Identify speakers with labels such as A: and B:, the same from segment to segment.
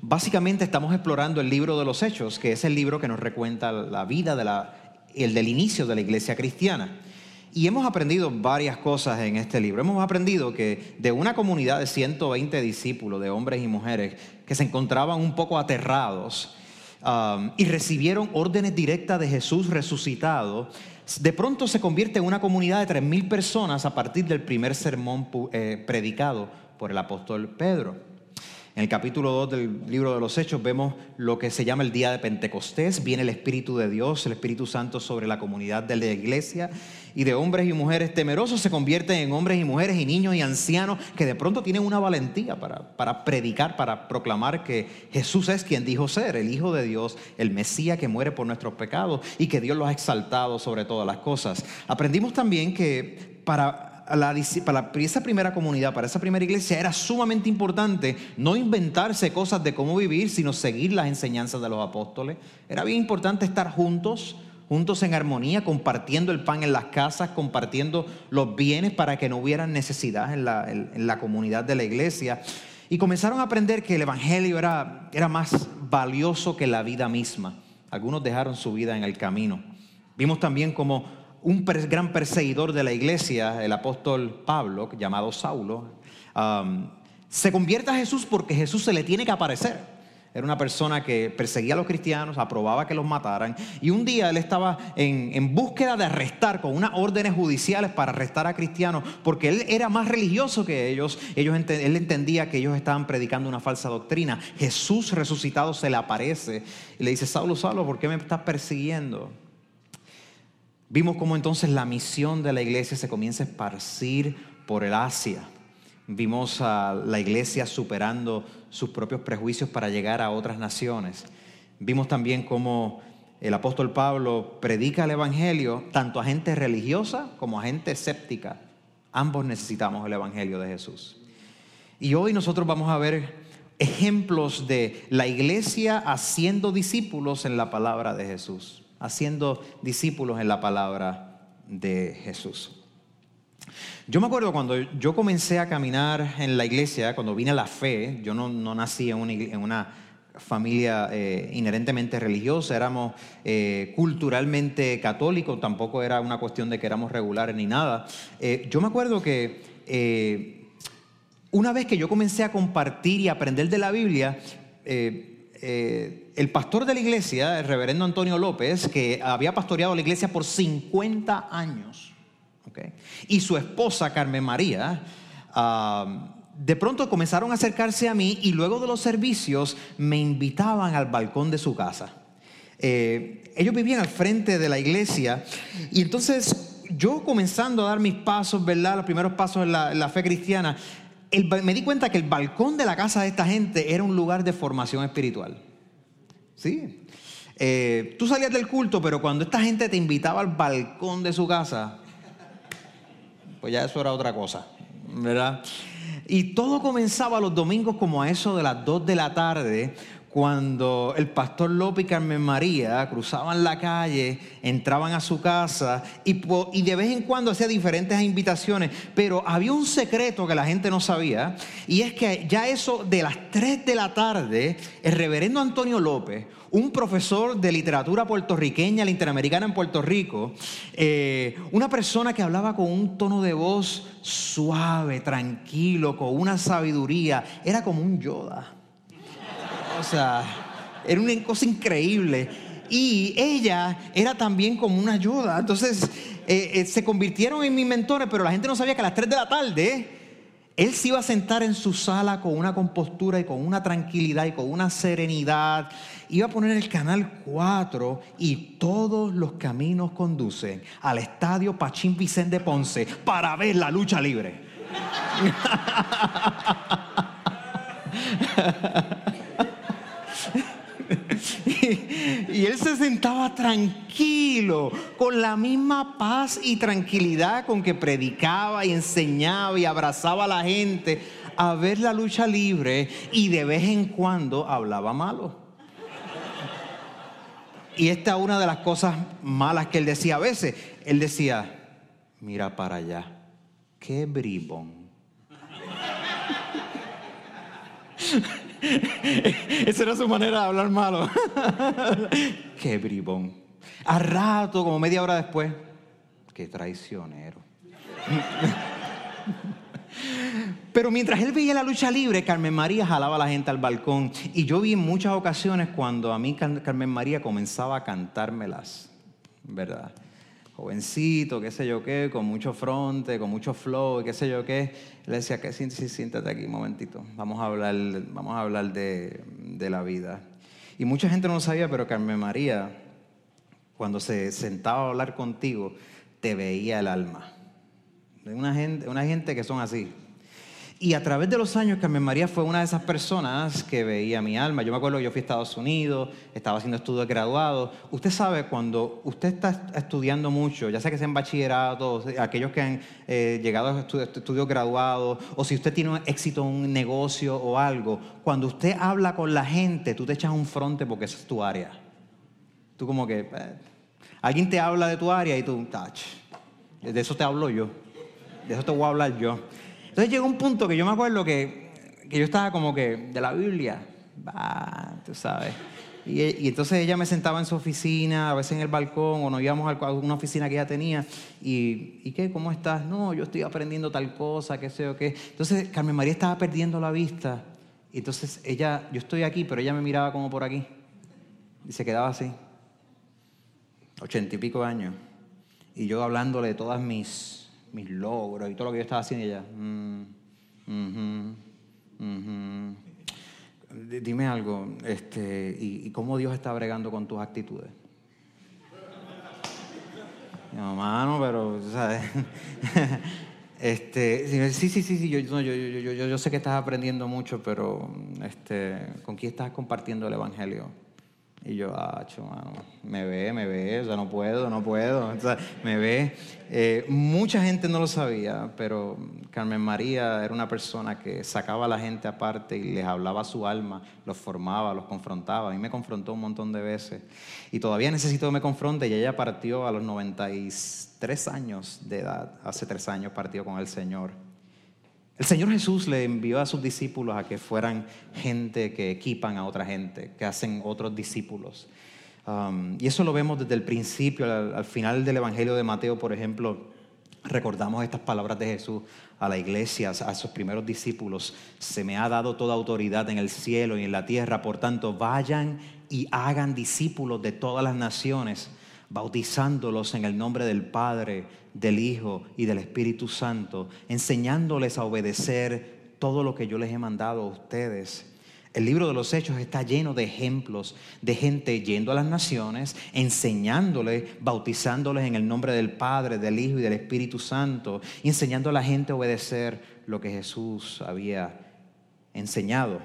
A: Básicamente estamos explorando el libro de los Hechos, que es el libro que nos recuenta la vida del inicio de la iglesia cristiana. Y hemos aprendido varias cosas en este libro. Hemos aprendido que de una comunidad de 120 discípulos, de hombres y mujeres, que se encontraban un poco aterrados um, y recibieron órdenes directas de Jesús resucitado, de pronto se convierte en una comunidad de 3.000 personas a partir del primer sermón eh, predicado por el apóstol Pedro. En el capítulo 2 del libro de los Hechos vemos lo que se llama el día de Pentecostés. Viene el Espíritu de Dios, el Espíritu Santo sobre la comunidad de la iglesia y de hombres y mujeres temerosos se convierten en hombres y mujeres y niños y ancianos que de pronto tienen una valentía para, para predicar, para proclamar que Jesús es quien dijo ser, el Hijo de Dios, el Mesías que muere por nuestros pecados y que Dios lo ha exaltado sobre todas las cosas. Aprendimos también que para para esa primera comunidad, para esa primera iglesia, era sumamente importante no inventarse cosas de cómo vivir, sino seguir las enseñanzas de los apóstoles. Era bien importante estar juntos, juntos en armonía, compartiendo el pan en las casas, compartiendo los bienes para que no hubieran necesidad en la, la comunidad de la iglesia. Y comenzaron a aprender que el Evangelio era, más valioso que la vida misma. Algunos dejaron su vida en el camino. Vimos también como un gran perseguidor de la iglesia, el apóstol Pablo, llamado Saulo, se convierte a Jesús porque Jesús se le tiene que aparecer. Era una persona que perseguía a los cristianos, aprobaba que los mataran. Y un día él estaba en, búsqueda de arrestar, con unas órdenes judiciales para arrestar a cristianos, porque él era más religioso que ellos. ellos él entendía que ellos estaban predicando una falsa doctrina. Jesús resucitado se le aparece y le dice, Saulo, Saulo, ¿por qué me estás persiguiendo? Vimos cómo entonces la misión de la iglesia se comienza a esparcir por el Asia. Vimos a la iglesia superando sus propios prejuicios para llegar a otras naciones. Vimos también cómo el apóstol Pablo predica el Evangelio tanto a gente religiosa como a gente escéptica. Ambos necesitamos el Evangelio de Jesús. Y hoy nosotros vamos a ver ejemplos de la iglesia haciendo discípulos en la palabra de Jesús haciendo discípulos en la palabra de Jesús. Yo me acuerdo cuando yo comencé a caminar en la iglesia, cuando vine a la fe, yo no, nací en una, familia eh, inherentemente religiosa, éramos eh, culturalmente católicos, tampoco era una cuestión de que éramos regulares ni nada. Eh, yo me acuerdo que una vez que yo comencé a compartir y aprender de la Biblia, eh, el pastor de la iglesia, el reverendo Antonio López, que había pastoreado la iglesia por 50 años, y su esposa Carmen María, de pronto comenzaron a acercarse a mí y luego de los servicios me invitaban al balcón de su casa. Eh, ellos vivían al frente de la iglesia y entonces yo comenzando a dar mis pasos, ¿verdad? Los primeros pasos en la fe cristiana, me di cuenta que el balcón de la casa de esta gente era un lugar de formación espiritual. ¿Sí? Eh, tú salías del culto, pero cuando esta gente te invitaba al balcón de su casa, pues ya eso era otra cosa, ¿verdad? Y todo comenzaba los domingos como a eso de las 2 de la tarde, cuando el pastor López y Carmen María cruzaban la calle, entraban a su casa y, de vez en cuando hacía diferentes invitaciones, pero había un secreto que la gente no sabía y es que ya eso de las 3 de la tarde, el reverendo Antonio López, un profesor de literatura puertorriqueña, la interamericana en Puerto Rico, eh, una persona que hablaba con un tono de voz suave, tranquilo, con una sabiduría, era como un Yoda. O sea, era una cosa increíble. Y ella era también como una ayuda. Entonces, eh, eh, se convirtieron en mis mentores, pero la gente no sabía que a las 3 de la tarde Él se iba a sentar en su sala con una compostura y con una tranquilidad y con una serenidad. Iba a poner el canal 4 y todos los caminos conducen al estadio Pachín Vicente Ponce para ver la lucha libre. y, él se sentaba tranquilo, con la misma paz y tranquilidad con que predicaba y enseñaba y abrazaba a la gente a ver la lucha libre y de vez en cuando hablaba malo. Y esta es una de las cosas malas que él decía a veces. Él decía, mira para allá, qué bribón. Esa era su manera de hablar malo. Qué bribón. A rato, como media hora después, qué traicionero. Pero mientras él veía la lucha libre, Carmen María jalaba a la gente al balcón. Y yo vi en muchas ocasiones cuando a mí Carmen María comenzaba a cantármelas, ¿verdad? Jovencito, qué sé yo qué, con mucho fronte, con mucho flow, qué sé yo qué. Le decía, que sí, siéntate aquí un momentito, vamos a hablar, vamos a hablar de, de la vida. Y mucha gente no sabía, pero Carmen María, cuando se sentaba a hablar contigo, te veía el alma. Una gente, una gente que son así, y a través de los años, Carmen María fue una de esas personas que veía mi alma. Yo me acuerdo que yo fui a Estados Unidos, estaba haciendo estudios de graduado. Usted sabe, cuando usted está estudiando mucho, ya sea que sea en bachillerato, aquellos que han eh, llegado a estudios, graduados, o si usted tiene éxito en un negocio o algo, cuando usted habla con la gente, tú te echas un fronte porque esa es tu área. Tú como que, eh, alguien te habla de tu área y tú, touch, de eso te hablo yo, de eso te voy a hablar yo. Entonces llegó un punto que yo me acuerdo que, yo estaba como que de la Biblia, bah, tú sabes. Y, entonces ella me sentaba en su oficina, a veces en el balcón, o nos íbamos a una oficina que ella tenía. Y, ¿y qué? ¿Cómo estás? No, yo estoy aprendiendo tal cosa, qué sé o qué. Entonces Carmen María estaba perdiendo la vista. Y entonces ella, yo estoy aquí, pero ella me miraba como por aquí. Y se quedaba así. Ochenta y pico años. Y yo hablándole de todas mis mis logros y todo lo que yo estaba haciendo. Y ella, mm, dime algo, este, y, cómo Dios está bregando con tus actitudes? No, mano, pero, ¿sabes? Este, sí, sí, sí, sí, yo, yo, yo, yo, yo, sé que estás aprendiendo mucho, pero este, ¿con quién estás compartiendo el Evangelio? Y yo, ah, mano, me ve, me ve, o sea, no puedo, no puedo, o sea, me ve. Eh, mucha gente no lo sabía, pero Carmen María era una persona que sacaba a la gente aparte y les hablaba su alma, los formaba, los confrontaba. A mí me confrontó un montón de veces. Y todavía necesito que me confronte y ella partió a los 93 años de edad, hace tres años partió con el Señor. El Señor Jesús le envió a sus discípulos a que fueran gente que equipan a otra gente, que hacen otros discípulos. Um, y eso lo vemos desde el principio, al, final del Evangelio de Mateo, por ejemplo, recordamos estas palabras de Jesús a la iglesia, a sus primeros discípulos. Se me ha dado toda autoridad en el cielo y en la tierra, por tanto, vayan y hagan discípulos de todas las naciones, bautizándolos en el nombre del Padre, del Hijo y del Espíritu Santo, enseñándoles a obedecer todo lo que yo les he mandado a ustedes. El libro de los Hechos está lleno de ejemplos de gente yendo a las naciones, enseñándoles, bautizándoles en el nombre del Padre, del Hijo y del Espíritu Santo, y enseñando a la gente a obedecer lo que Jesús había enseñado.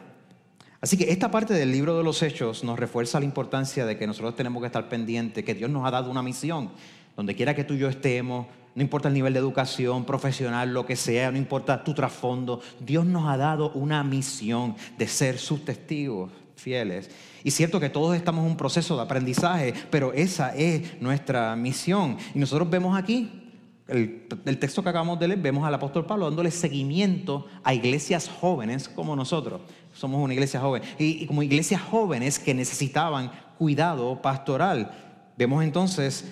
A: Así que esta parte del libro de los Hechos nos refuerza la importancia de que nosotros tenemos que estar pendientes, que Dios nos ha dado una misión donde quiera que tú y yo estemos, no importa el nivel de educación, profesional, lo que sea, no importa tu trasfondo, Dios nos ha dado una misión de ser sus testigos fieles. Y cierto que todos estamos en un proceso de aprendizaje, pero esa es nuestra misión. Y nosotros vemos aquí, el, texto que acabamos de leer, vemos al apóstol Pablo dándole seguimiento a iglesias jóvenes como nosotros. Somos una iglesia joven. Y, como iglesias jóvenes que necesitaban cuidado pastoral. Vemos entonces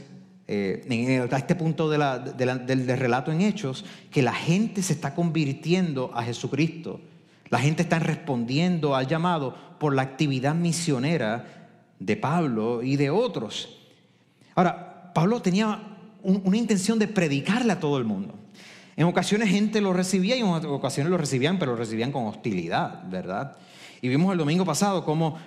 A: eh, a este punto del relato en Hechos, que la gente se está convirtiendo a Jesucristo. La gente está respondiendo al llamado por la actividad misionera de Pablo y de otros. Ahora, Pablo tenía una intención de predicarle a todo el mundo. En ocasiones gente lo recibía y en ocasiones lo recibían, pero lo recibían con hostilidad, ¿verdad? Y vimos el domingo pasado cómo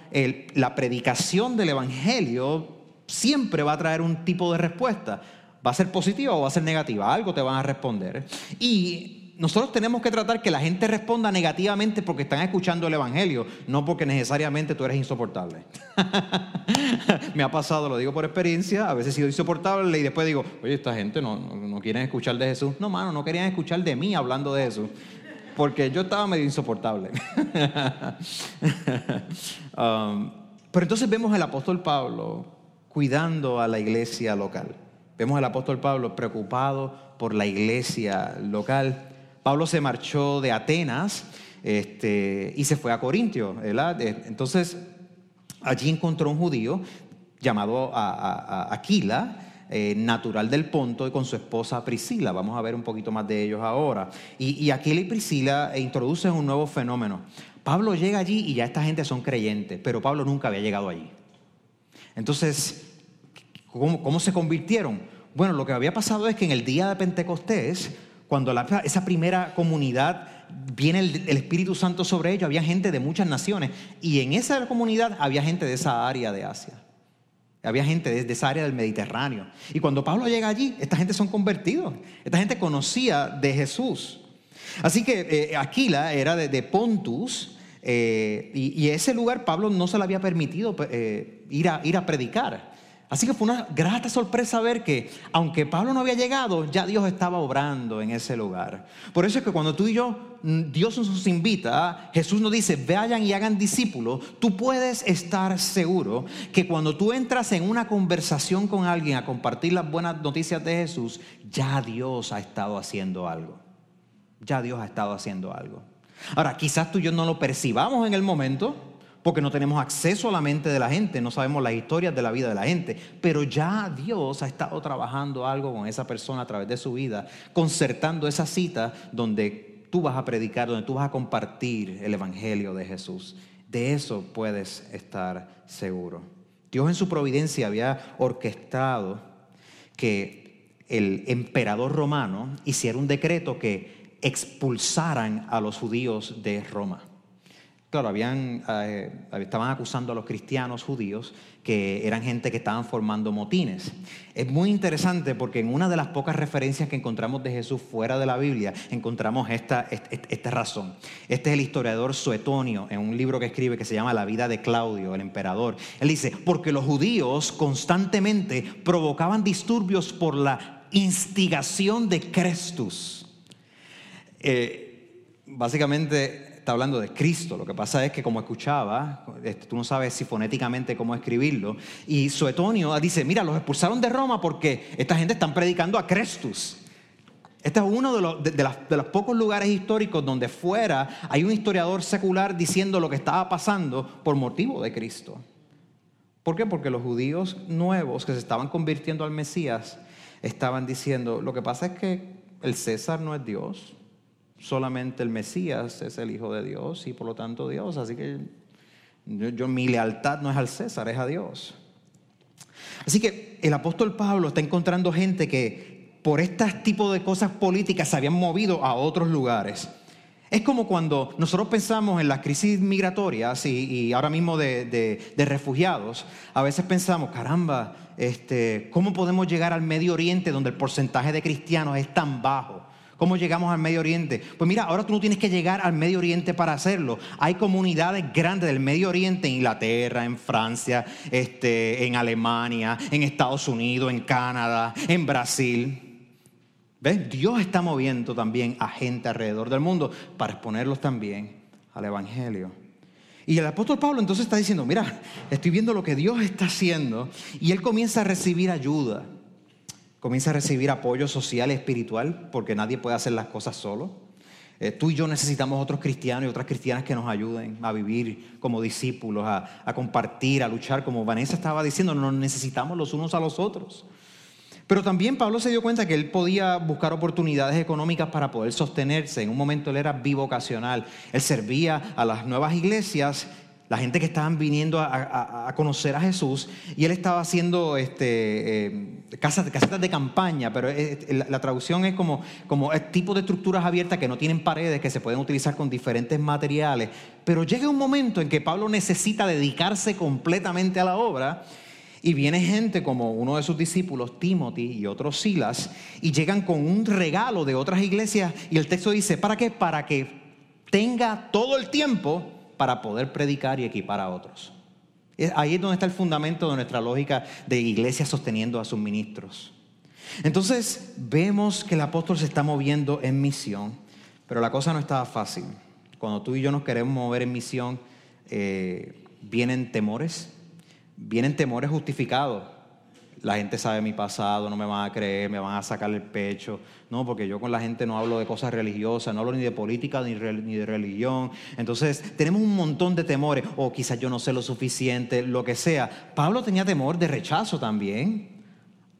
A: la predicación del Evangelio siempre va a traer un tipo de respuesta. ¿Va a ser positiva o va a ser negativa? Algo te van a responder. Y nosotros tenemos que tratar que la gente responda negativamente porque están escuchando el Evangelio, no porque necesariamente tú eres insoportable. Me ha pasado, lo digo por experiencia, a veces he sido insoportable y después digo, oye, esta gente no, no, quieren escuchar de Jesús. No, mano, no querían escuchar de mí hablando de Jesús, porque yo estaba medio insoportable. Um, pero entonces vemos al apóstol Pablo cuidando a la iglesia local. Vemos al apóstol Pablo preocupado por la iglesia local Pablo se marchó de Atenas este, y se fue a Corintio. Entonces, allí encontró un judío llamado Aquila, eh, natural del Ponto, y con su esposa Priscila. Vamos a ver un poquito más de ellos ahora. Y, Aquila y Priscila introducen un nuevo fenómeno. Pablo llega allí y ya esta gente son creyentes, pero Pablo nunca había llegado allí. Entonces, ¿cómo se convirtieron? Bueno, lo que había pasado es que en el día de Pentecostés, cuando esa primera comunidad viene el, Espíritu Santo sobre ellos, había gente de muchas naciones y en esa comunidad había gente de esa área de Asia. Había gente de, esa área del Mediterráneo. Y cuando Pablo llega allí, esta gente son convertidos. Esta gente conocía de Jesús. Así que eh, Aquila era de, Pontus eh, y, ese lugar Pablo no se le había permitido eh, ir, a, ir a predicar. Así que fue una grata sorpresa ver que, aunque Pablo no había llegado, ya Dios estaba obrando en ese lugar. Por eso es que cuando tú y yo, mm, Dios nos invita, Jesús nos dice, vayan y hagan discípulos, tú puedes estar seguro que cuando tú entras en una conversación con alguien a compartir las buenas noticias de Jesús, ya Dios ha estado haciendo algo. Ya Dios ha estado haciendo algo. Ahora, quizás tú y yo no lo percibamos en el momento, porque no tenemos acceso a la mente de la gente, no sabemos las historias de la vida de la gente, pero ya Dios ha estado trabajando algo con esa persona a través de su vida, concertando esa cita donde tú vas a predicar, donde tú vas a compartir el Evangelio de Jesús. De eso puedes estar seguro. Dios en su providencia había orquestado que el emperador romano hiciera un decreto que expulsaran a los judíos de Roma. Claro, habían, eh, estaban acusando a los cristianos judíos que eran gente que estaban formando motines. Es muy interesante porque en una de las pocas referencias que encontramos de Jesús fuera de la Biblia, encontramos esta, esta razón. Este es el historiador Suetonio, en un libro que escribe que se llama La vida de Claudio, el emperador. Él dice, porque los judíos constantemente provocaban disturbios por la instigación de Crestus. Eh, básicamente está hablando de Cristo. Lo que pasa es que como escuchaba, este, tú no sabes si fonéticamente cómo escribirlo, y Suetonio dice, mira, los expulsaron de Roma porque esta gente están predicando a Crestus. Este es uno de los, de los pocos lugares históricos donde fuera hay un historiador secular diciendo lo que estaba pasando por motivo de Cristo. ¿Por qué? Porque los judíos nuevos que se estaban convirtiendo al Mesías estaban diciendo, lo que pasa es que el César no es Dios, solamente el Mesías es el Hijo de Dios y por lo tanto Dios. Así que yo, mi lealtad no es al César, es a Dios. Así que el apóstol Pablo está encontrando gente que por este tipo de cosas políticas se habían movido a otros lugares. Es como cuando nosotros pensamos en las crisis migratorias y, ahora mismo de, refugiados, a veces pensamos, caramba, este, ¿cómo podemos llegar al Medio Oriente donde el porcentaje de cristianos es tan bajo? ¿Cómo llegamos al Medio Oriente? Pues mira, ahora tú no tienes que llegar al Medio Oriente para hacerlo. Hay comunidades grandes del Medio Oriente en Inglaterra, en Francia, este, en Alemania, en Estados Unidos, en Canadá, en Brasil. ¿Ves? Dios está moviendo también a gente alrededor del mundo para exponerlos también al Evangelio. Y el apóstol Pablo entonces está diciendo, mira, estoy viendo lo que Dios está haciendo y él comienza a recibir ayuda comienza a recibir apoyo social y espiritual, porque nadie puede hacer las cosas solo. Eh, tú y yo necesitamos otros cristianos y otras cristianas que nos ayuden a vivir como discípulos, a, a compartir, a luchar, como Vanessa estaba diciendo, nos necesitamos los unos a los otros. Pero también Pablo se dio cuenta que él podía buscar oportunidades económicas para poder sostenerse. En un momento él era bivocacional. Él servía a las nuevas iglesias la gente que estaban viniendo a, conocer a Jesús, y él estaba haciendo este, eh, casetas de campaña, pero la, traducción es como, como el tipo de estructuras abiertas que no tienen paredes, que se pueden utilizar con diferentes materiales. Pero llega un momento en que Pablo necesita dedicarse completamente a la obra. Y viene gente como uno de sus discípulos, Timothy y otros Silas, y llegan con un regalo de otras iglesias. Y el texto dice, ¿para qué? Para que tenga todo el tiempo para poder predicar y equipar a otros. Ahí es donde está el fundamento de nuestra lógica de iglesia sosteniendo a sus ministros. Entonces vemos que el apóstol se está moviendo en misión, pero la cosa no estaba fácil. Cuando tú y yo nos queremos mover en misión, eh, vienen temores, vienen temores justificados la gente sabe mi pasado, no me van a creer, me van a sacar el pecho. No, porque yo con la gente no hablo de cosas religiosas, no hablo ni de política ni, de religión. Entonces, tenemos un montón de temores, o quizás yo no sé lo suficiente, lo que sea. Pablo tenía temor de rechazo también,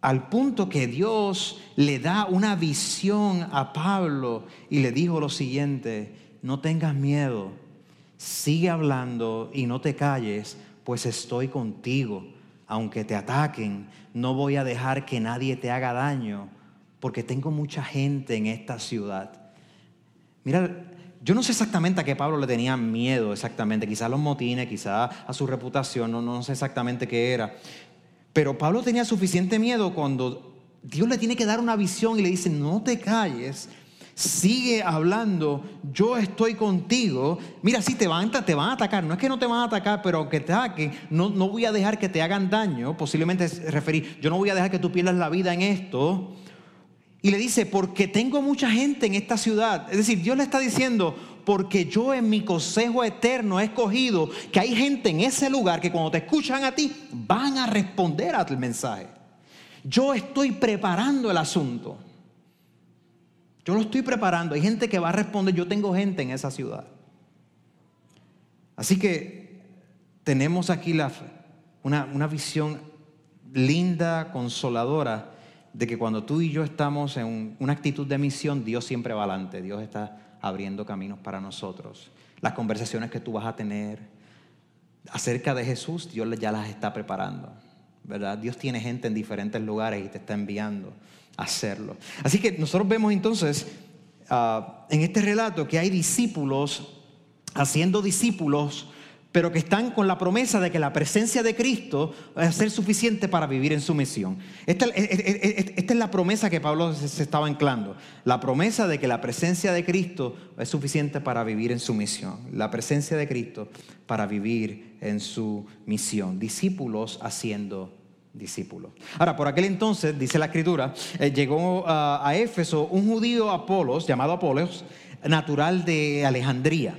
A: al punto que Dios le da una visión a Pablo y le dijo lo siguiente, no tengas miedo, sigue hablando y no te calles, pues estoy contigo aunque te ataquen, no voy a dejar que nadie te haga daño, porque tengo mucha gente en esta ciudad. Mira, yo no sé exactamente a qué Pablo le tenía miedo exactamente, quizás a los motines, quizás a su reputación, no, no sé exactamente qué era. Pero Pablo tenía suficiente miedo cuando Dios le tiene que dar una visión y le dice, no te calles, sigue hablando, yo estoy contigo. Mira, si te van, te van a atacar, no es que no te van a atacar, pero aunque te ataquen, no, no voy a dejar que te hagan daño, posiblemente referir, yo no voy a dejar que tú pierdas la vida en esto. Y le dice, porque tengo mucha gente en esta ciudad. Es decir, Dios le está diciendo, porque yo en mi consejo eterno he escogido que hay gente en ese lugar que cuando te escuchan a ti van a responder a tu mensaje. Yo estoy preparando el asunto. Yo lo estoy preparando. Hay gente que va a responder. Yo tengo gente en esa ciudad. Así que tenemos aquí una, una visión linda, consoladora, de que cuando tú y yo estamos en una actitud de misión, Dios siempre va adelante. Dios está abriendo caminos para nosotros. Las conversaciones que tú vas a tener acerca de Jesús, Dios ya las está preparando. ¿verdad? Dios tiene gente en diferentes lugares y te está enviando hacerlo. Así que nosotros vemos entonces ah, en este relato que hay discípulos haciendo discípulos, pero que están con la promesa de que la presencia de Cristo va a ser suficiente para vivir en su misión. Esta, es la promesa que Pablo se estaba anclando. La promesa de que la presencia de Cristo es suficiente para vivir en su misión. La presencia de Cristo para vivir en su misión. Discípulos haciendo discípulos. Ahora, por aquel entonces, dice la escritura, eh, llegó a Éfeso un judío Apolos, llamado Apolos, natural de Alejandría.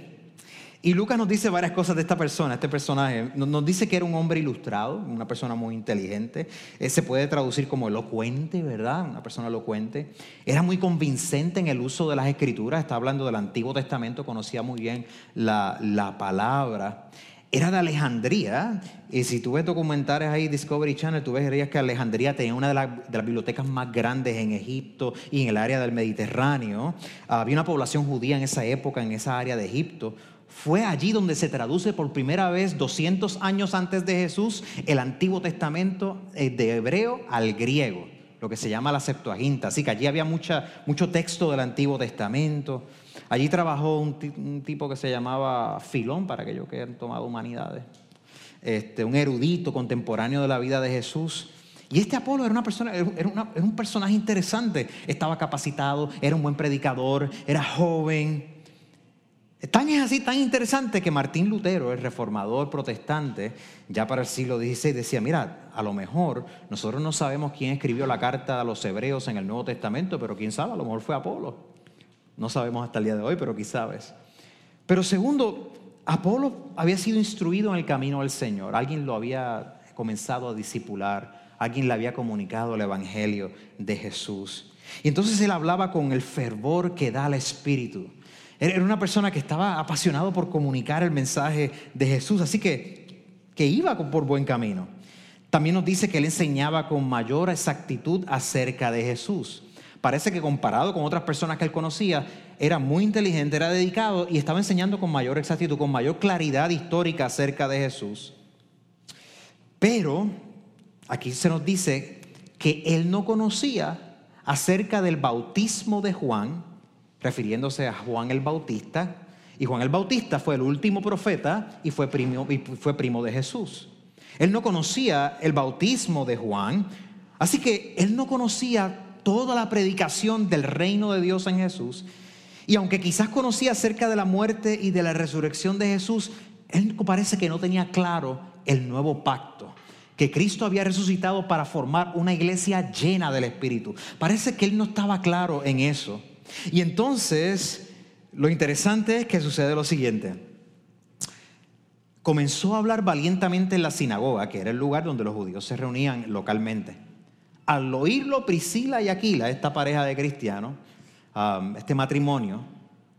A: Y Lucas nos dice varias cosas de esta persona, este personaje. Nos dice que era un hombre ilustrado, una persona muy inteligente. Eh, se puede traducir como elocuente, ¿verdad? Una persona elocuente. Era muy convincente en el uso de las escrituras. Está hablando del Antiguo Testamento, conocía muy bien la, la palabra era de Alejandría. Y si tú ves documentales ahí, Discovery Channel, tú verías que Alejandría tenía una de, las bibliotecas más grandes en Egipto y en el área del Mediterráneo. Había una población judía en esa época, en esa área de Egipto. Fue allí donde se traduce por primera vez, 200 años antes de Jesús, el Antiguo Testamento eh, de hebreo al griego, lo que se llama la Septuaginta. Así que allí había mucha, mucho texto del Antiguo Testamento. Allí trabajó un, tipo que se llamaba Filón, para aquellos que han tomado humanidades, este, un erudito contemporáneo de la vida de Jesús. Y este Apolo era, una persona, era, un personaje interesante, estaba capacitado, era un buen predicador, era joven. Tan es así, tan interesante que Martín Lutero, el reformador protestante, ya para el siglo XVI, decía, mira, a lo mejor nosotros no sabemos quién escribió la carta a los hebreos en el Nuevo Testamento, pero quién sabe, a lo mejor fue Apolo. No sabemos hasta el día de hoy, pero quizás. Pero segundo, Apolo había sido instruido en el camino del Señor. Alguien lo había comenzado a discipular. Alguien le había comunicado el Evangelio de Jesús. Y entonces él hablaba con el fervor que da el Espíritu. Era una persona que estaba apasionado por comunicar el mensaje de Jesús, así que, que iba por buen camino. También nos dice que él enseñaba con mayor exactitud acerca de Jesús parece que comparado con otras personas que él conocía, era muy inteligente, era dedicado y estaba enseñando con mayor exactitud, con mayor claridad histórica acerca de Jesús. Pero aquí se nos dice que él no conocía acerca del bautismo de Juan, refiriéndose a Juan el Bautista, y Juan el Bautista fue el último profeta y fue primo, y fue primo de Jesús. Él no conocía el bautismo de Juan, así que él no conocía toda la predicación del reino de Dios en Jesús. Y aunque quizás conocía acerca de la muerte y de la resurrección de Jesús, él parece que no tenía claro el nuevo pacto, que Cristo había resucitado para formar una iglesia llena del Espíritu. Parece que él no estaba claro en eso. Y entonces, lo interesante es que sucede lo siguiente. Comenzó a hablar valientemente en la sinagoga, que era el lugar donde los judíos se reunían localmente. Al oírlo Priscila y Aquila, esta pareja de cristianos, um, este matrimonio,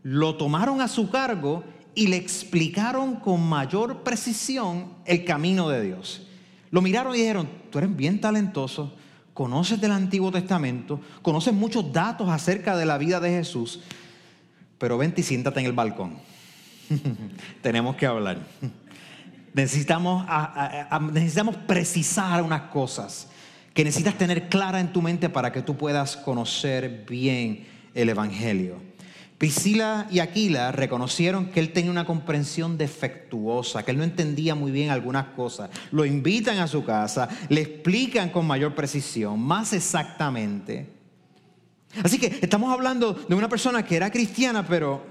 A: lo tomaron a su cargo y le explicaron con mayor precisión el camino de Dios. Lo miraron y dijeron, tú eres bien talentoso, conoces del Antiguo Testamento, conoces muchos datos acerca de la vida de Jesús, pero vente y siéntate en el balcón. Tenemos que hablar. Necesitamos, necesitamos precisar unas cosas que necesitas tener clara en tu mente para que tú puedas conocer bien el Evangelio. Priscila y Aquila reconocieron que él tenía una comprensión defectuosa, que él no entendía muy bien algunas cosas. Lo invitan a su casa, le explican con mayor precisión, más exactamente. Así que estamos hablando de una persona que era cristiana, pero,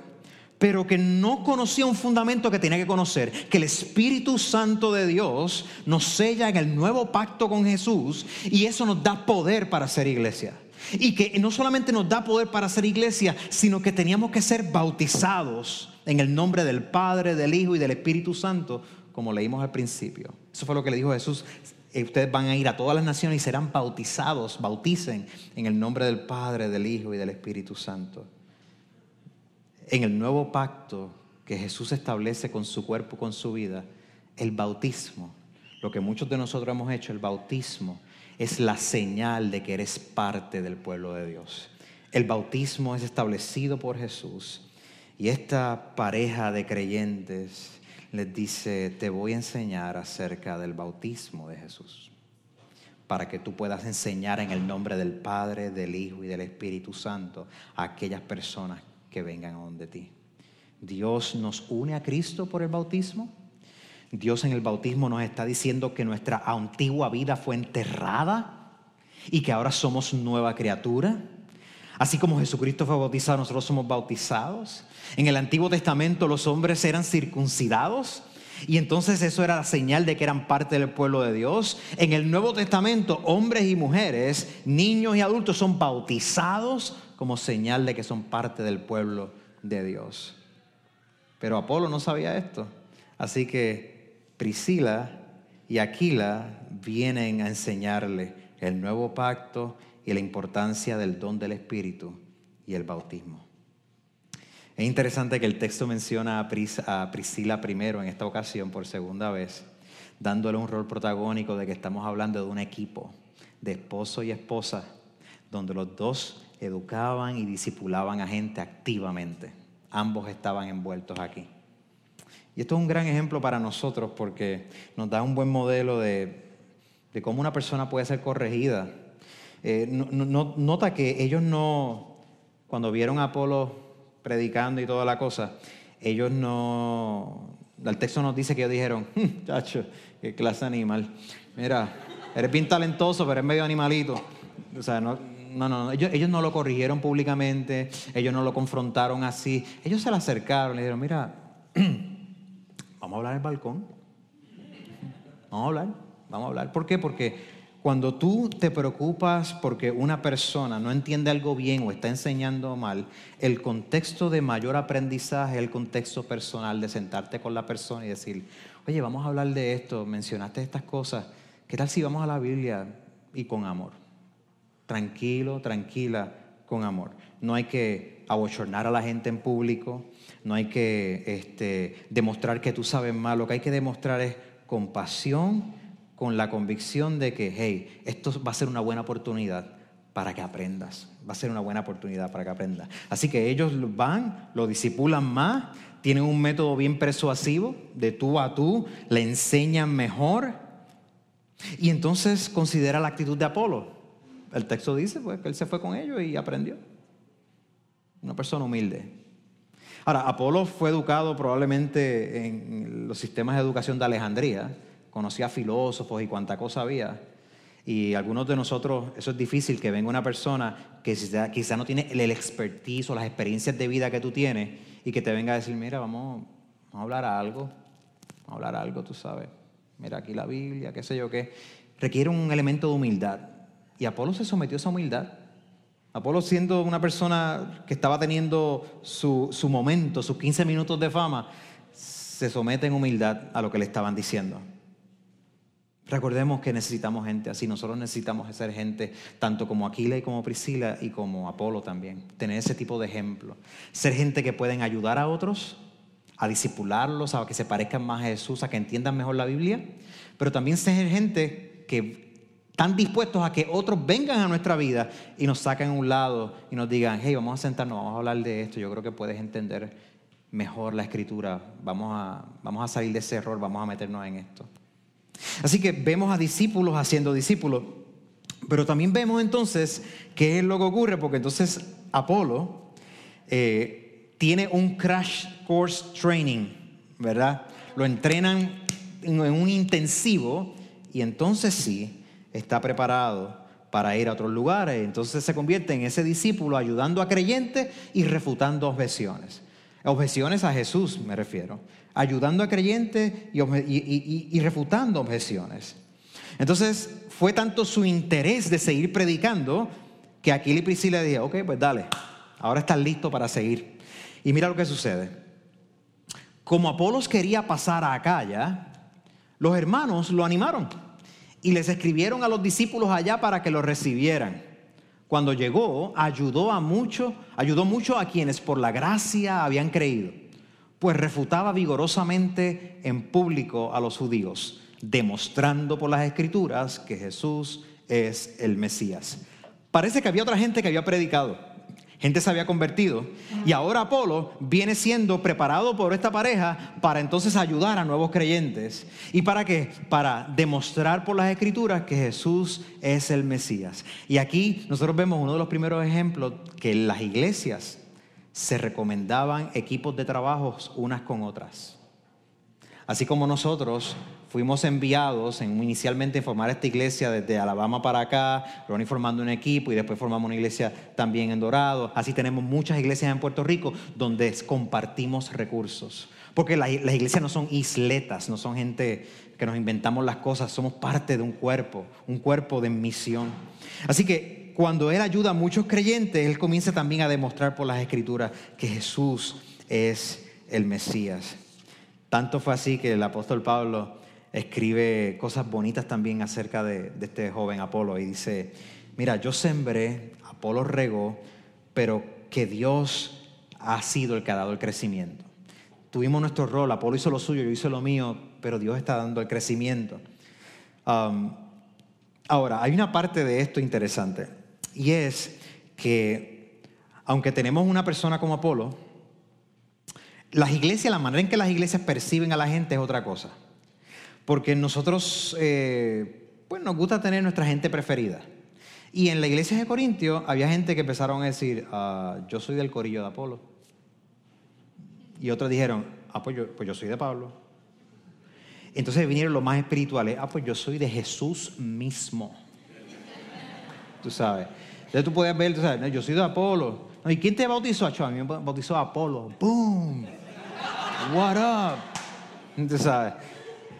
A: pero que no conocía un fundamento que tenía que conocer, que el Espíritu Santo de Dios nos sella en el nuevo pacto con Jesús y eso nos da poder para ser iglesia. Y que no solamente nos da poder para ser iglesia, sino que teníamos que ser bautizados en el nombre del Padre, del Hijo y del Espíritu Santo, como leímos al principio. Eso fue lo que le dijo Jesús. Eh, ustedes van a ir a todas las naciones y serán bautizados, bauticen en el nombre del Padre, del Hijo y del Espíritu Santo. En el nuevo pacto que Jesús establece con su cuerpo, con su vida, el bautismo, lo que muchos de nosotros hemos hecho, el bautismo, es la señal de que eres parte del pueblo de Dios. El bautismo es establecido por Jesús y esta pareja de creyentes les dice, te voy a enseñar acerca del bautismo de Jesús, para que tú puedas enseñar en el nombre del Padre, del Hijo y del Espíritu Santo a aquellas personas que vengan a donde ti. Dios nos une a Cristo por el bautismo Dios en el bautismo nos está diciendo que nuestra antigua vida fue enterrada y que ahora somos nueva criatura. Así como Jesucristo fue bautizado, nosotros somos bautizados. En el Antiguo Testamento los hombres eran circuncidados y entonces eso era la señal de que eran parte del pueblo de Dios. En el Nuevo Testamento hombres y mujeres, niños y adultos son bautizados como señal de que son parte del pueblo de Dios. Pero Apolo no sabía esto. Así que Priscila y Aquila vienen a enseñarle el nuevo pacto y la importancia del don del Espíritu y el bautismo. Es interesante que el texto menciona a, Priscila primero en esta ocasión por segunda vez, dándole un rol protagónico de que estamos hablando de un equipo de esposo y esposa, donde los dos educaban y disipulaban a gente activamente. Ambos estaban envueltos aquí. Y esto es un gran ejemplo para nosotros porque nos da un buen modelo de, cómo una persona puede ser corregida. Eh, nota que ellos no, cuando vieron a Apolo predicando y toda la cosa, ellos no, el texto nos dice que ellos dijeron, hm, chacho, qué clase animal. Mira, eres bien talentoso, pero eres medio animalito. O sea, no, no, no, Ellos, ellos, no lo corrigieron públicamente, ellos no lo confrontaron así. Ellos se le acercaron, le dijeron, mira, Vamos a hablar en el balcón. Vamos a hablar, vamos a hablar. ¿Por qué? Porque cuando tú te preocupas porque una persona no entiende algo bien o está enseñando mal, el contexto de mayor aprendizaje es el contexto personal de sentarte con la persona y decir, oye, vamos a hablar de esto, mencionaste estas cosas, ¿qué tal si vamos a la Biblia y con amor? Tranquilo, tranquila, con amor. No hay que abochornar a la gente en público, no hay que este, demostrar que tú sabes más, lo que hay que demostrar es compasión con la convicción de que, hey, esto va a ser una buena oportunidad para que aprendas. Va a ser una buena oportunidad para que aprendas. Así que ellos van, lo disipulan más, tienen un método bien persuasivo, de tú a tú, le enseñan mejor. Y entonces considera la actitud de Apolo. El texto dice pues, que él se fue con ellos y aprendió. Una persona humilde. Ahora, Apolo fue educado probablemente en los sistemas de educación de Alejandría, conocía filósofos y cuánta cosa había. Y algunos de nosotros, eso es difícil, que venga una persona que quizá, no tiene el expertise o las experiencias de vida que tú tienes y que te venga a decir, mira, vamos, a hablar algo, vamos a hablar algo, tú sabes. Mira aquí la Biblia, qué sé yo qué. Requiere un elemento de humildad. Y Apolo se sometió a esa humildad. Apolo siendo una persona que estaba teniendo su, su momento, sus 15 minutos de fama, se somete en humildad a lo que le estaban diciendo. Recordemos que necesitamos gente así, nosotros necesitamos ser gente tanto como Aquila y como Priscila y como Apolo también, tener ese tipo de ejemplo, ser gente que pueden ayudar a otros, a disipularlos, a que se parezcan más a Jesús, a que entiendan mejor la Biblia, pero también ser gente que están dispuestos a que otros vengan a nuestra vida y nos saquen a un lado y nos digan, hey, vamos a sentarnos, vamos a hablar de esto, yo creo que puedes entender mejor la escritura, vamos a, vamos a salir de ese error, vamos a meternos en esto. Así que vemos a discípulos haciendo discípulos. Pero también vemos entonces qué es lo que ocurre, porque entonces Apolo eh, tiene un crash course training, ¿verdad? Lo entrenan en un intensivo y entonces sí está preparado para ir a otros lugares. Entonces se convierte en ese discípulo ayudando a creyentes y refutando objeciones. Objeciones a Jesús me refiero ayudando a creyentes y, refutando objeciones. Entonces fue tanto su interés de seguir predicando que Aquila y Priscila dijeron, ok, pues dale, ahora estás listo para seguir. Y mira lo que sucede. Como Apolos quería pasar a Acaya, los hermanos lo animaron y les escribieron a los discípulos allá para que lo recibieran. Cuando llegó, ayudó a mucho, ayudó mucho a quienes por la gracia habían creído pues refutaba vigorosamente en público a los judíos, demostrando por las escrituras que Jesús es el Mesías. Parece que había otra gente que había predicado, gente se había convertido, y ahora Apolo viene siendo preparado por esta pareja para entonces ayudar a nuevos creyentes. ¿Y para qué? Para demostrar por las escrituras que Jesús es el Mesías. Y aquí nosotros vemos uno de los primeros ejemplos que las iglesias se recomendaban equipos de trabajos unas con otras. Así como nosotros fuimos enviados en, inicialmente a formar esta iglesia desde Alabama para acá, luego formando un equipo y después formamos una iglesia también en Dorado. Así tenemos muchas iglesias en Puerto Rico donde compartimos recursos. Porque las, las iglesias no son isletas, no son gente que nos inventamos las cosas, somos parte de un cuerpo, un cuerpo de misión. Así que cuando Él ayuda a muchos creyentes, Él comienza también a demostrar por las escrituras que Jesús es el Mesías. Tanto fue así que el apóstol Pablo escribe cosas bonitas también acerca de, este joven Apolo y dice, mira, yo sembré, Apolo regó, pero que Dios ha sido el que ha dado el crecimiento. Tuvimos nuestro rol, Apolo hizo lo suyo, yo hice lo mío, pero Dios está dando el crecimiento. Um, ahora, hay una parte de esto interesante. Y es que, aunque tenemos una persona como Apolo, las iglesias, la manera en que las iglesias perciben a la gente es otra cosa. Porque nosotros, eh, pues nos gusta tener nuestra gente preferida. Y en la iglesia de Corintio había gente que empezaron a decir, ah, yo soy del corillo de Apolo. Y otros dijeron, ah, pues yo, pues yo soy de Pablo. Entonces vinieron los más espirituales, ah, pues yo soy de Jesús mismo. Tú sabes. Entonces tú puedes ver, tú sabes, yo soy de Apolo. ¿Y quién te bautizó? A mí me bautizó Apolo. ¡Boom! What up? Tú sabes.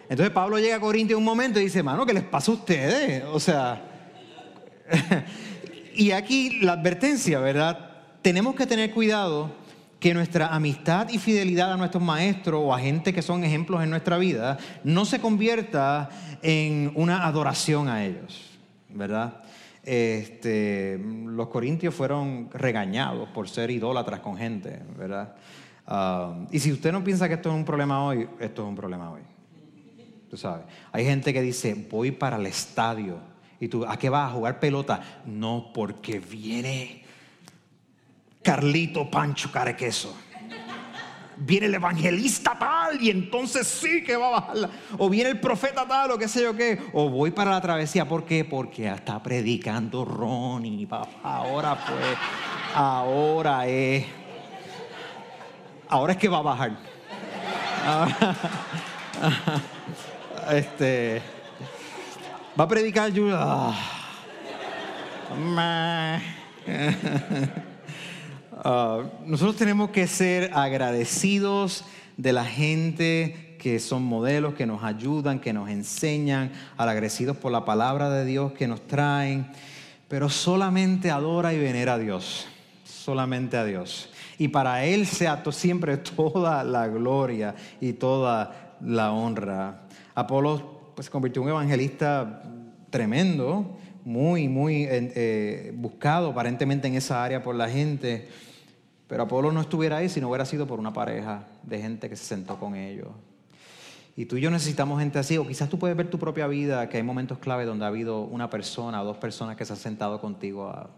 A: Entonces Pablo llega a Corintia un momento y dice, mano, ¿qué les pasa a ustedes? O sea, y aquí la advertencia, ¿verdad? Tenemos que tener cuidado que nuestra amistad y fidelidad a nuestros maestros o a gente que son ejemplos en nuestra vida no se convierta en una adoración a ellos, ¿verdad? este, los corintios fueron regañados por ser idólatras con gente, ¿verdad? Ah, y si usted no piensa que esto es un problema hoy, esto es un problema hoy. Tú sabes, hay gente que dice, voy para el estadio Y tú, ¿a qué vas a jugar pelota? No, porque viene Carlito Pancho Carequeso. Viene el evangelista tal y entonces sí que va a bajarla. O viene el profeta tal o qué sé yo qué. O voy para la travesía. ¿Por qué? Porque está predicando Ronnie. Ahora pues, ahora es. Ahora es que va a bajar. este va a predicar yo. Ah, nosotros tenemos que ser agradecidos de la gente que son modelos, que nos ayudan, que nos enseñan, agradecidos por la palabra de Dios que nos traen, pero solamente adora y venera a Dios, solamente a Dios. Y para Él sea siempre toda la gloria y toda la honra. Apolo pues, se convirtió en un evangelista tremendo, muy, muy eh, buscado aparentemente en esa área por la gente. Pero Apolo no estuviera ahí si no hubiera sido por una pareja de gente que se sentó con ellos. Y tú y yo necesitamos gente así, o quizás tú puedes ver tu propia vida, que hay momentos clave donde ha habido una persona o dos personas que se han sentado contigo a,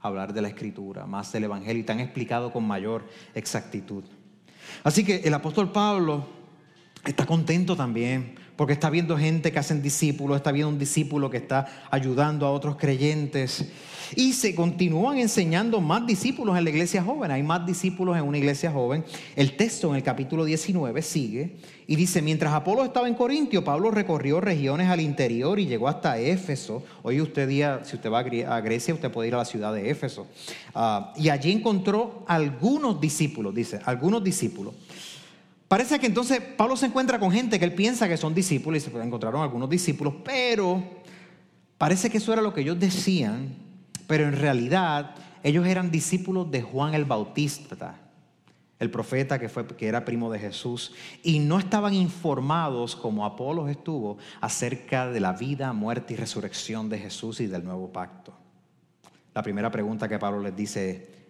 A: a hablar de la escritura, más del Evangelio, y te han explicado con mayor exactitud. Así que el apóstol Pablo está contento también porque está viendo gente que hacen discípulos, está viendo un discípulo que está ayudando a otros creyentes. Y se continúan enseñando más discípulos en la iglesia joven. Hay más discípulos en una iglesia joven. El texto en el capítulo 19 sigue y dice, mientras Apolo estaba en Corintio, Pablo recorrió regiones al interior y llegó hasta Éfeso. Hoy usted día, si usted va a Grecia, usted puede ir a la ciudad de Éfeso. Ah, y allí encontró algunos discípulos, dice, algunos discípulos. Parece que entonces Pablo se encuentra con gente que él piensa que son discípulos y se encontraron algunos discípulos, pero parece que eso era lo que ellos decían, pero en realidad ellos eran discípulos de Juan el Bautista, el profeta que, fue, que era primo de Jesús, y no estaban informados como Apolos estuvo acerca de la vida, muerte y resurrección de Jesús y del nuevo pacto. La primera pregunta que Pablo les dice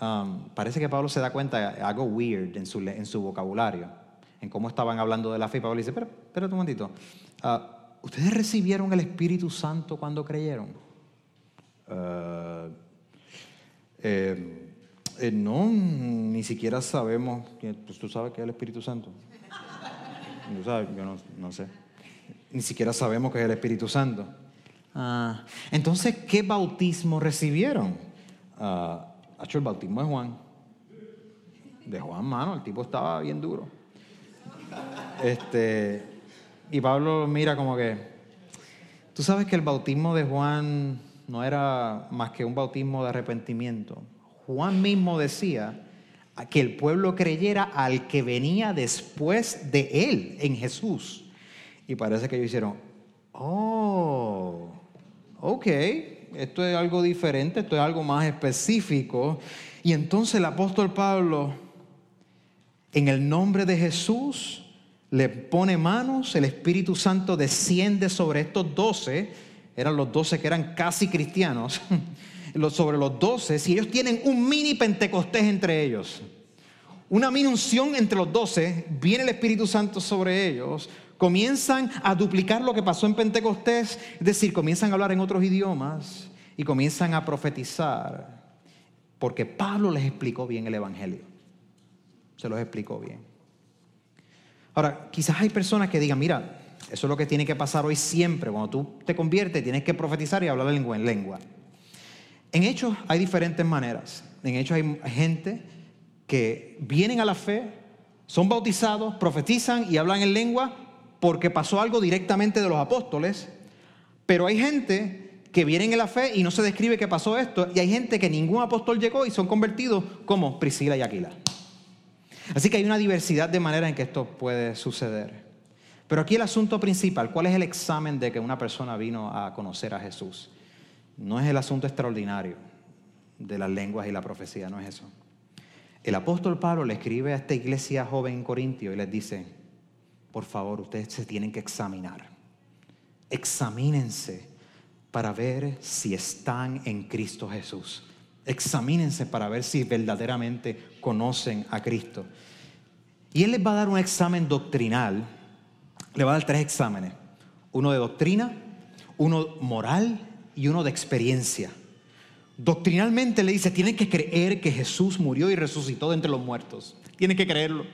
A: Um, parece que Pablo se da cuenta de algo weird en su, en su vocabulario, en cómo estaban hablando de la fe. Pablo dice, pero, espérate un momentito, uh, ¿ustedes recibieron el Espíritu Santo cuando creyeron? Uh, eh, eh, no, ni siquiera sabemos, pues tú sabes que es el Espíritu Santo. sabes? Yo no, sé. Ni siquiera sabemos que es el Espíritu Santo. Ah, entonces, ¿qué bautismo recibieron? Uh, hecho el bautismo de Juan. De Juan, mano, el tipo estaba bien duro. Este, y Pablo mira como que, tú sabes que el bautismo de Juan no era más que un bautismo de arrepentimiento. Juan mismo decía que el pueblo creyera al que venía después de él, en Jesús. Y parece que ellos hicieron, oh, ok, esto es algo diferente, esto es algo más específico. Y entonces el apóstol Pablo, en el nombre de Jesús, le pone manos, el Espíritu Santo desciende sobre estos doce, eran los doce que eran casi cristianos, sobre los doce, si ellos tienen un mini Pentecostés entre ellos, una mini unción entre los doce, viene el Espíritu Santo sobre ellos, comienzan a duplicar lo que pasó en Pentecostés, es decir, comienzan a hablar en otros idiomas y comienzan a profetizar, porque Pablo les explicó bien el Evangelio, se los explicó bien. Ahora, quizás hay personas que digan, mira, eso es lo que tiene que pasar hoy siempre, cuando tú te conviertes tienes que profetizar y hablar en lengua. En hechos hay diferentes maneras, en hechos hay gente que vienen a la fe, son bautizados, profetizan y hablan en lengua porque pasó algo directamente de los apóstoles, pero hay gente que vienen en la fe y no se describe que pasó esto, y hay gente que ningún apóstol llegó y son convertidos como Priscila y Aquila. Así que hay una diversidad de maneras en que esto puede suceder. Pero aquí el asunto principal, ¿cuál es el examen de que una persona vino a conocer a Jesús? No es el asunto extraordinario de las lenguas y la profecía, no es eso. El apóstol Pablo le escribe a esta iglesia joven en Corintio y les dice, por favor, ustedes se tienen que examinar. Examínense para ver si están en Cristo Jesús. Examínense para ver si verdaderamente conocen a Cristo. Y Él les va a dar un examen doctrinal. Le va a dar tres exámenes. Uno de doctrina, uno moral y uno de experiencia. Doctrinalmente le dice, tienes que creer que Jesús murió y resucitó de entre los muertos. Tienes que creerlo.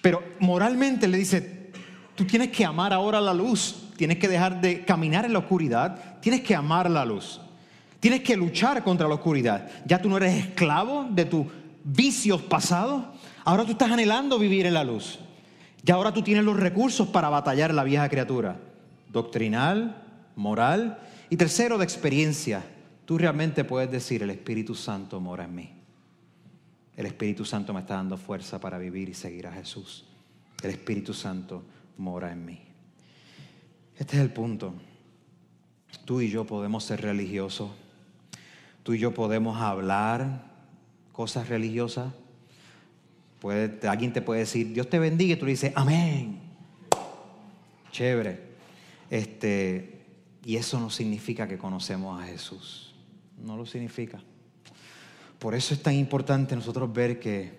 A: Pero moralmente le dice, tú tienes que amar ahora la luz, tienes que dejar de caminar en la oscuridad, tienes que amar la luz. Tienes que luchar contra la oscuridad. Ya tú no eres esclavo de tus vicios pasados. Ahora tú estás anhelando vivir en la luz. Ya ahora tú tienes los recursos para batallar la vieja criatura. Doctrinal, moral y tercero de experiencia. Tú realmente puedes decir, el Espíritu Santo mora en mí. El Espíritu Santo me está dando fuerza para vivir y seguir a Jesús. El Espíritu Santo mora en mí. Este es el punto. Tú y yo podemos ser religiosos. Tú y yo podemos hablar cosas religiosas. Puede, alguien te puede decir, Dios te bendiga, y tú le dices, amén. Chévere. Este, y eso no significa que conocemos a Jesús. No lo significa. Por eso es tan importante nosotros ver que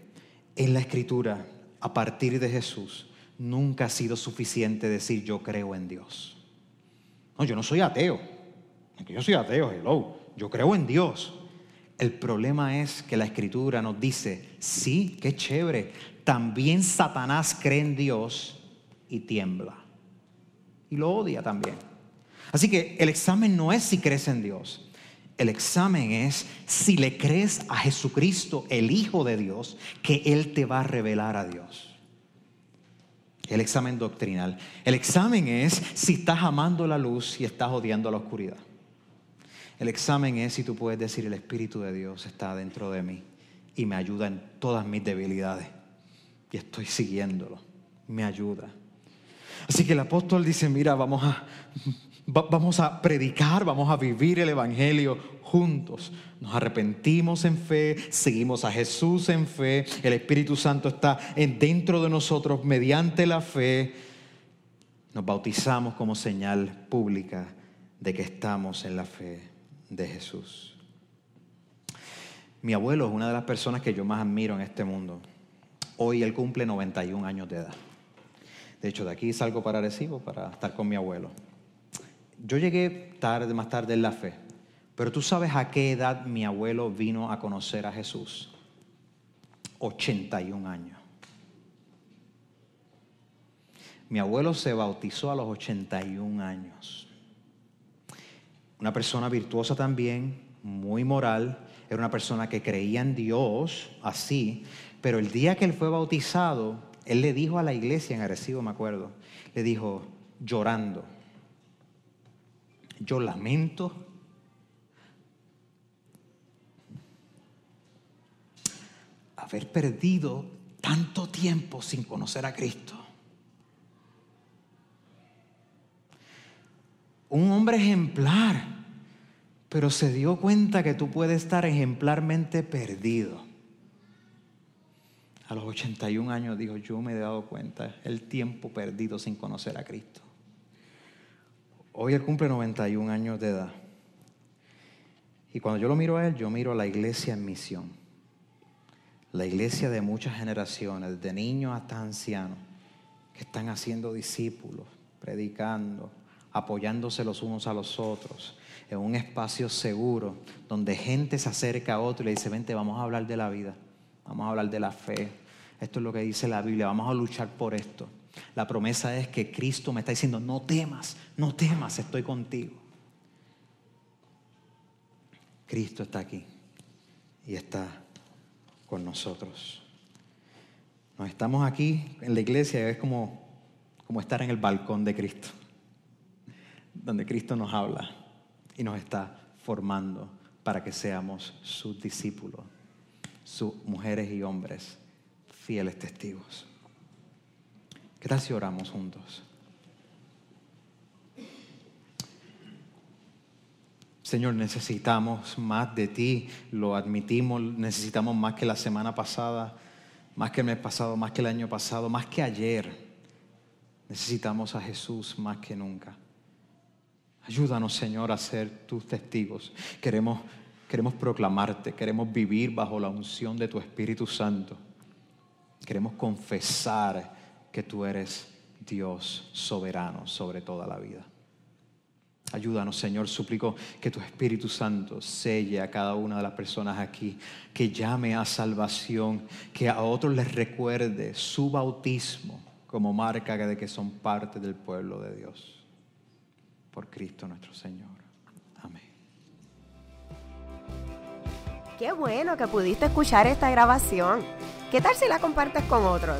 A: en la escritura, a partir de Jesús, nunca ha sido suficiente decir yo creo en Dios. No, yo no soy ateo. Yo soy ateo, hello. Yo creo en Dios. El problema es que la escritura nos dice, sí, qué chévere. También Satanás cree en Dios y tiembla. Y lo odia también. Así que el examen no es si crees en Dios. El examen es si le crees a Jesucristo, el Hijo de Dios, que Él te va a revelar a Dios. El examen doctrinal. El examen es si estás amando la luz y estás odiando la oscuridad. El examen es si tú puedes decir el Espíritu de Dios está dentro de mí y me ayuda en todas mis debilidades. Y estoy siguiéndolo. Me ayuda. Así que el apóstol dice, mira, vamos a vamos a predicar, vamos a vivir el Evangelio juntos. Nos arrepentimos en fe, seguimos a Jesús en fe, el Espíritu Santo está dentro de nosotros mediante la fe. Nos bautizamos como señal pública de que estamos en la fe de Jesús. Mi abuelo es una de las personas que yo más admiro en este mundo. Hoy él cumple 91 años de edad. De hecho, de aquí salgo para Recibo para estar con mi abuelo yo llegué tarde, más tarde en la fe, pero tú sabes a qué edad mi abuelo vino a conocer a Jesús. 81 años. Mi abuelo se bautizó a los 81 años. Una persona virtuosa también, muy moral, era una persona que creía en Dios, así, pero el día que él fue bautizado, él le dijo a la iglesia en Arecibo, me acuerdo, le dijo, llorando, yo lamento haber perdido tanto tiempo sin conocer a Cristo. Un hombre ejemplar, pero se dio cuenta que tú puedes estar ejemplarmente perdido. A los 81 años dijo, yo me he dado cuenta el tiempo perdido sin conocer a Cristo. Hoy él cumple 91 años de edad. Y cuando yo lo miro a él, yo miro a la iglesia en misión. La iglesia de muchas generaciones, de niños hasta ancianos, que están haciendo discípulos, predicando, apoyándose los unos a los otros, en un espacio seguro, donde gente se acerca a otro y le dice, vente, vamos a hablar de la vida, vamos a hablar de la fe. Esto es lo que dice la Biblia, vamos a luchar por esto. La promesa es que Cristo me está diciendo, no temas, no temas, estoy contigo. Cristo está aquí y está con nosotros. Nos estamos aquí en la iglesia, es como, como estar en el balcón de Cristo, donde Cristo nos habla y nos está formando para que seamos sus discípulos, sus mujeres y hombres, fieles testigos. ¿Qué oramos juntos? Señor, necesitamos más de ti, lo admitimos, necesitamos más que la semana pasada, más que el mes pasado, más que el año pasado, más que ayer. Necesitamos a Jesús más que nunca. Ayúdanos, Señor, a ser tus testigos. Queremos, queremos proclamarte, queremos vivir bajo la unción de tu Espíritu Santo. Queremos confesar que tú eres Dios soberano sobre toda la vida. Ayúdanos, Señor, suplico que tu Espíritu Santo selle a cada una de las personas aquí, que llame a salvación, que a otros les recuerde su bautismo como marca de que son parte del pueblo de Dios. Por Cristo nuestro Señor. Amén.
B: Qué bueno que pudiste escuchar esta grabación. ¿Qué tal si la compartes con otros?